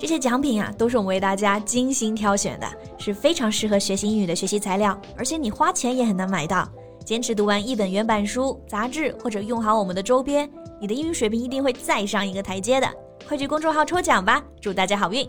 这些奖品啊，都是我们为大家精心挑选的，是非常适合学习英语的学习材料，而且你花钱也很难买到。坚持读完一本原版书、杂志，或者用好我们的周边，你的英语水平一定会再上一个台阶的。快去公众号抽奖吧，祝大家好运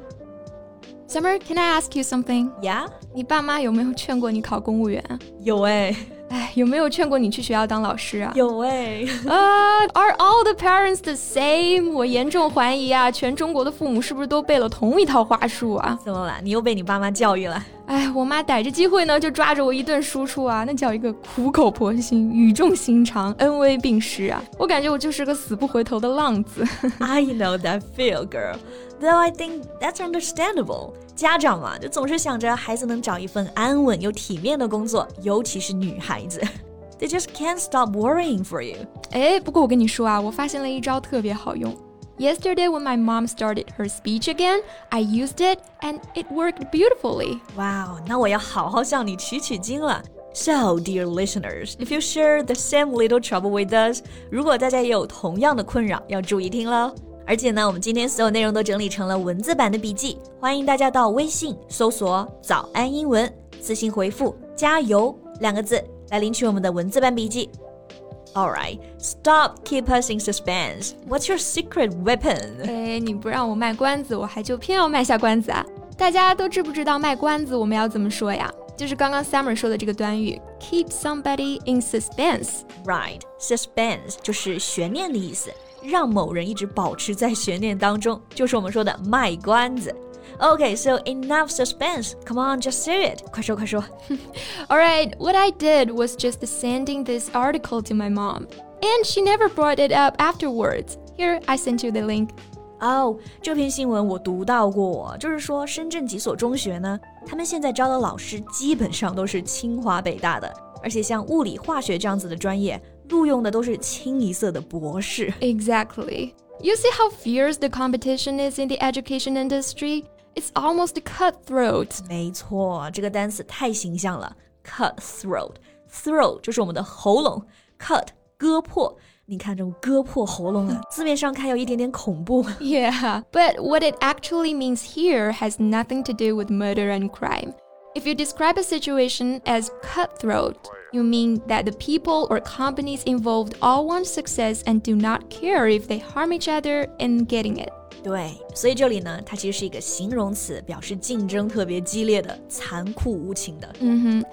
！Summer, can I ask you something? Yeah，你爸妈有没有劝过你考公务员？有哎。哎，有没有劝过你去学校当老师啊？有哎。啊，Are all the parents the same？我严重怀疑啊，全中国的父母是不是都背了同一套话术啊？怎么了？你又被你爸妈教育了？哎，我妈逮着机会呢，就抓着我一顿输出啊，那叫一个苦口婆心、语重心长、恩威并施啊！我感觉我就是个死不回头的浪子。I know that feel, girl. Though I think that's understandable. 家长嘛，就总是想着孩子能找一份安稳又体面的工作，尤其是女孩子。They just can't stop worrying for you. 哎，不过我跟你说啊，我发现了一招特别好用。Yesterday, when my mom started her speech again, I used it and it worked beautifully. Wow, 那我要好好向你取取经了。So, dear listeners, if you share the same little trouble with us，如果大家也有同样的困扰，要注意听喽。而且呢，我们今天所有内容都整理成了文字版的笔记，欢迎大家到微信搜索“早安英文”，私信回复“加油”两个字来领取我们的文字版笔记。 All right, stop, keep us in suspense. What's your secret weapon? 哎，你不让我卖关子，我还就偏要卖下关子啊！大家都知不知道卖关子我们要怎么说呀？就是刚刚 Summer 说的这个短语，keep somebody in suspense. Right, suspense 就是悬念的意思，让某人一直保持在悬念当中，就是我们说的卖关子。 Okay, so enough suspense. Come on, just say it. 快说快说。All right, what I did was just sending this article to my mom, and she never brought it up afterwards. Here, I sent you the link. 哦，这篇新闻我读到过，就是说深圳几所中学呢，他们现在招的老师基本上都是清华北大的，而且像物理、化学这样子的专业，录用的都是清一色的博士。Exactly. You see how fierce the competition is in the education industry? It's almost cutthroat。没错，这个单词太形象了，cutthroat。throat 就是我们的喉咙，cut 割破。你看这种割破喉咙啊，字面上看有一点点恐怖。Yeah, but what it actually means here has nothing to do with murder and crime. If you describe a situation as cutthroat, you mean that the people or companies involved all want success and do not care if they harm each other in getting it. 对，所以这里呢，它其实是一个形容词，表示竞争特别激烈的、残酷无情的。嗯哼，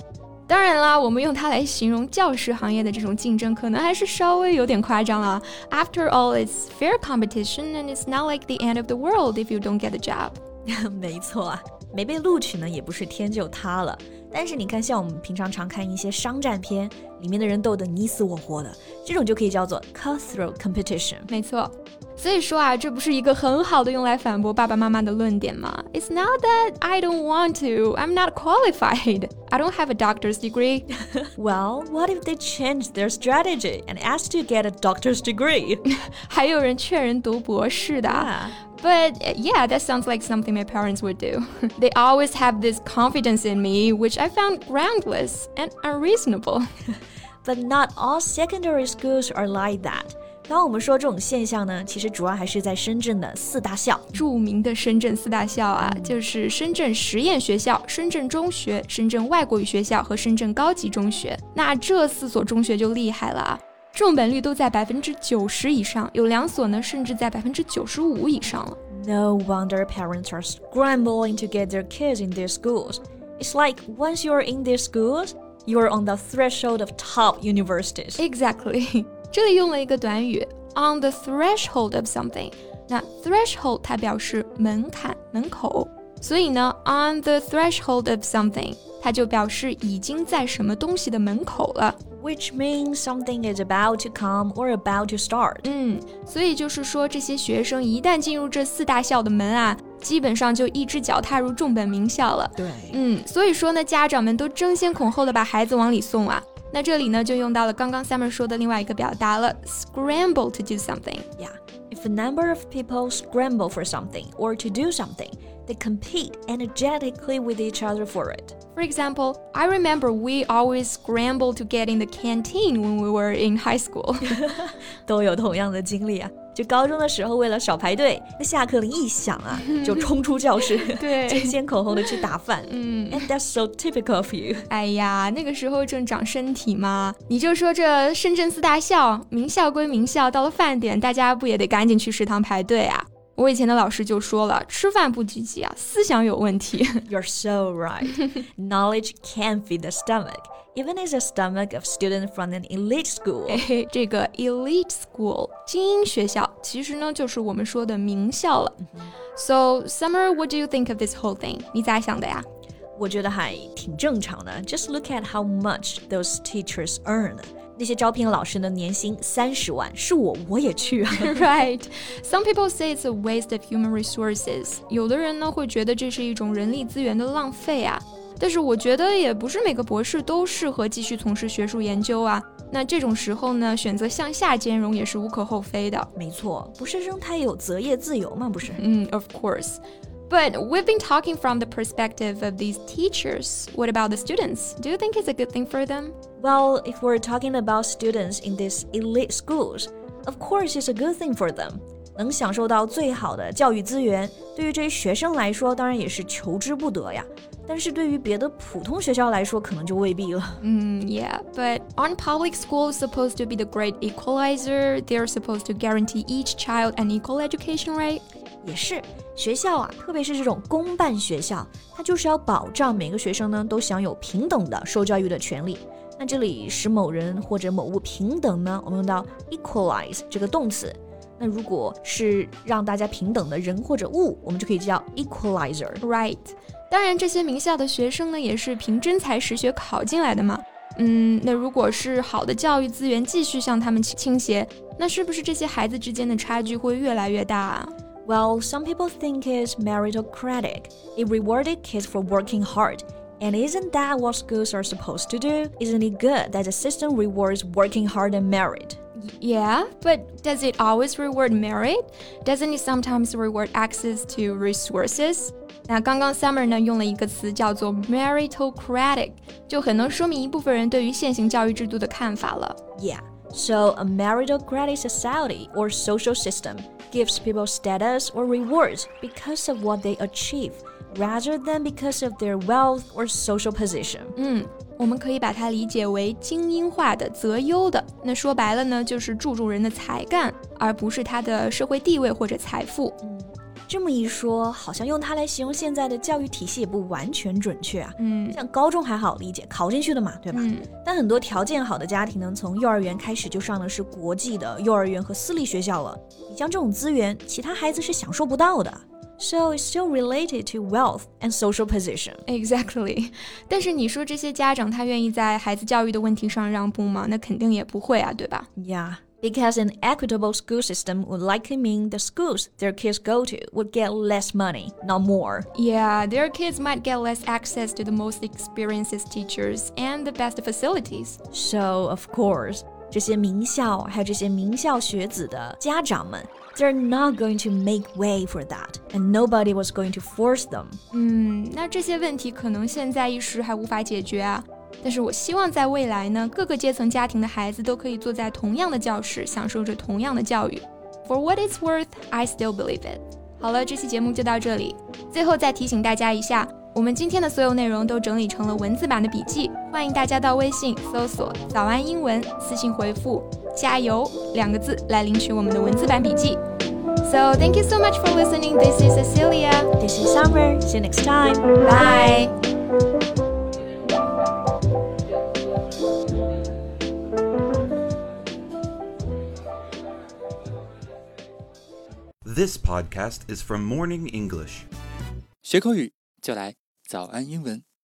当然啦，我们用它来形容教师行业的这种竞争，可能还是稍微有点夸张了。After all, it's fair competition, and it's not like the end of the world if you don't get the job. 没错啊， 没被录取呢，也不是天就塌了。但是你看，像我们平常常看一些商战片，里面的人斗得你死我活的，这种就可以叫做 cutthroat competition。没错。所以说啊，这不是一个很好的用来反驳爸爸妈妈的论点吗？It's not that I don't want to. I'm not qualified. I don't have a doctor's degree. well, what if they change their strategy and ask to get a doctor's degree? 还有人劝人读博士的。But yeah, that sounds like something my parents would do. they always have this confidence in me, which I found groundless and unreasonable. but not all secondary schools are like that. 当我们说这种现象呢，其实主要还是在深圳的四大校，着名的深圳四大校啊，就是深圳实验学校、深圳中学、深圳外国语学校和深圳高级中学。那这四所中学就厉害了啊，重本率都在百分之九十以上，有两所呢甚至在百分之九十五以上了。No wonder parents are scrambling to get their kids in their schools. It's like once you're in their schools, you're on the threshold of top universities. Exactly. 这里用了一个短语 on the threshold of something。那 threshold 它表示门槛、门口，所以呢，on the threshold of something 它就表示已经在什么东西的门口了。which means something is about to come or about to start. 嗯，所以就是说，这些学生一旦进入这四大校的门啊，基本上就一只脚踏入重本名校了。对，嗯，所以说呢，家长们都争先恐后的把孩子往里送啊。那这里呢，就用到了刚刚 Summer 说的另外一个表达了，scramble to do something。Yeah, if a number of people scramble for something or to do something, they compete energetically with each other for it. For example, I remember we always scrambled to get in the canteen when we were in high school. 都有同样的经历啊。 就高中的时候，为了少排队，那下课铃一响啊，就冲出教室，对争先恐后的去打饭。嗯 And that's so typical of you. 哎呀，那个时候正长身体嘛，你就说这深圳四大校，名校归名校，到了饭点，大家不也得赶紧去食堂排队啊？我以前的老师就说了，吃饭不积极啊，思想有问题。You're so right. Knowledge can feed the stomach, even as a stomach of student from an elite school. 嘿嘿，这个 elite school 精英学校，其实呢就是我们说的名校了。So Summer, what do you think of this whole thing？你咋想的呀？我觉得还挺正常的。Just look at how much those teachers earn. 那些招聘老师的年薪三十万，是我我也去啊。 right. Some people say it's a waste of human resources. 有的人呢会觉得这是一种人力资源的浪费啊。 但是我觉得也不是每个博士都适合继续从事学术研究啊。那这种时候呢，选择向下兼容也是无可厚非的。没错，博士生他也有择业自由嘛，不是？嗯，of course. But we've been talking from the perspective of these teachers. What about the students? Do you think it's a good thing for them? Well, if we're talking about students in these elite schools, of course it's a good thing for them. 能享受到最好的教育资源，对于这些学生来说，当然也是求之不得呀。但是对于别的普通学校来说，可能就未必了。Mm, yeah, but aren't public schools supposed to be the great equalizer? They're supposed to guarantee each child an equal education, right? 也是，学校啊，特别是这种公办学校，它就是要保障每个学生呢都享有平等的受教育的权利。那这里使某人或者某物平等呢，我们用到 equalize 这个动词。那如果是让大家平等的人或者物，我们就可以叫 equalizer。 Right. 当然，这些名校的学生呢，也是凭真才实学考进来的嘛。嗯，那如果是好的教育资源继续向他们倾斜，那是不是这些孩子之间的差距会越来越大啊？ Well, some people think it's meritocratic. It rewarded kids for working hard. And isn't that what schools are supposed to do? Isn't it good that the system rewards working hard and merit? Yeah, but does it always reward merit? Doesn't it sometimes reward access to resources? 那刚刚 Summer 呢用了一个词叫做 meritocratic，就很能说明一部分人对于现行教育制度的看法了。 Yeah. So a meritocratic society or social system gives people status or rewards because of what they achieve rather than because of their wealth or social position. 嗯， 我们可以把它理解为精英化的、择优的。那说白了呢，就是注重人的才干，而不是他的社会地位或者财富。这么一说，好像用它来形容现在的教育体系也不完全准确啊。嗯像高中还好理解，考进去的嘛，对吧？嗯但很多条件好的家庭呢，从幼儿园开始就上的是国际的幼儿园和私立学校了。你像这种资源，其他孩子是享受不到的。So it's still related to wealth and social position. Exactly，但是你说这些家长他愿意在孩子教育的问题上让步吗？那肯定也不会啊，对吧？ Yeah. Because an equitable school system would likely mean the schools their kids go to would get less money, not more. Yeah, their kids might get less access to the most experienced teachers and the best facilities. So, of course, 这些名校还有这些名校学子的家长们 they're not going to make way for that, and nobody was going to force them. 嗯，那这些问题可能现在一时还无法解决啊。但是我希望在未来呢，各个阶层家庭的孩子都可以坐在同样的教室，享受着同样的教育。For what it's worth, I still believe it. 好了，这期节目就到这里。最后再提醒大家一下， 我们今天的所有内容都整理成了文字版的笔记，欢迎大家到微信搜索“早安英文”，私信回复“加油”两个字来领取我们的文字版笔记。So thank you so much for listening. This is Cecilia. This is Summer. See you next time. Bye. This podcast is from Morning English. 学口语就来 早安英文。